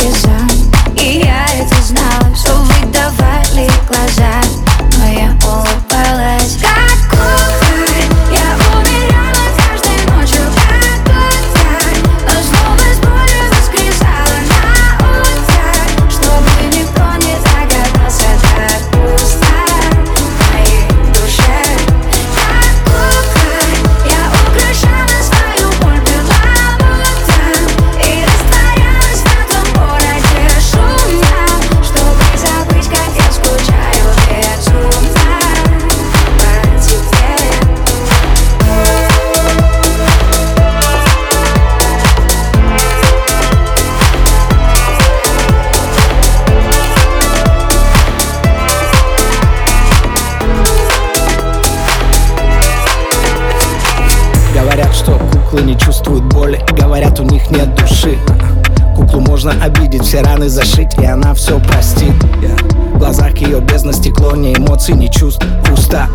desire куклы не чувствуют боли Говорят, у них нет души. Куклу можно обидеть, все раны зашить И она все простит. В глазах ее бездна стекло, ни эмоций, ни чувств Пусто.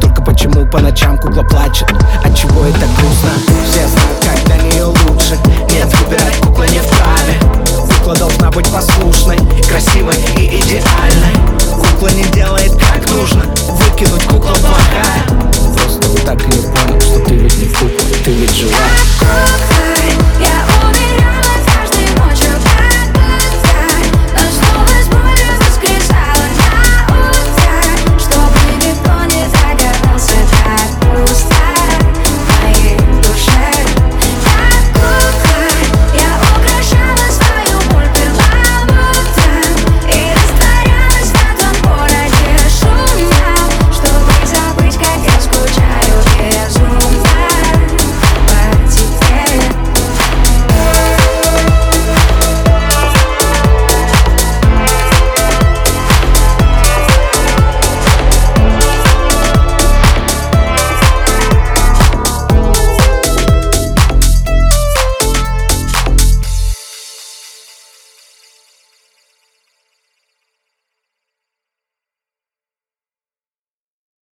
Только почему по ночам кукла плачет? От чего это грустно? Все знают, как для нее лучше. Нет, выбирать кукла не вправе Кукла должна быть послушной, красивой и идеальной. Кукла не делает как нужно. Выкинуть get you right.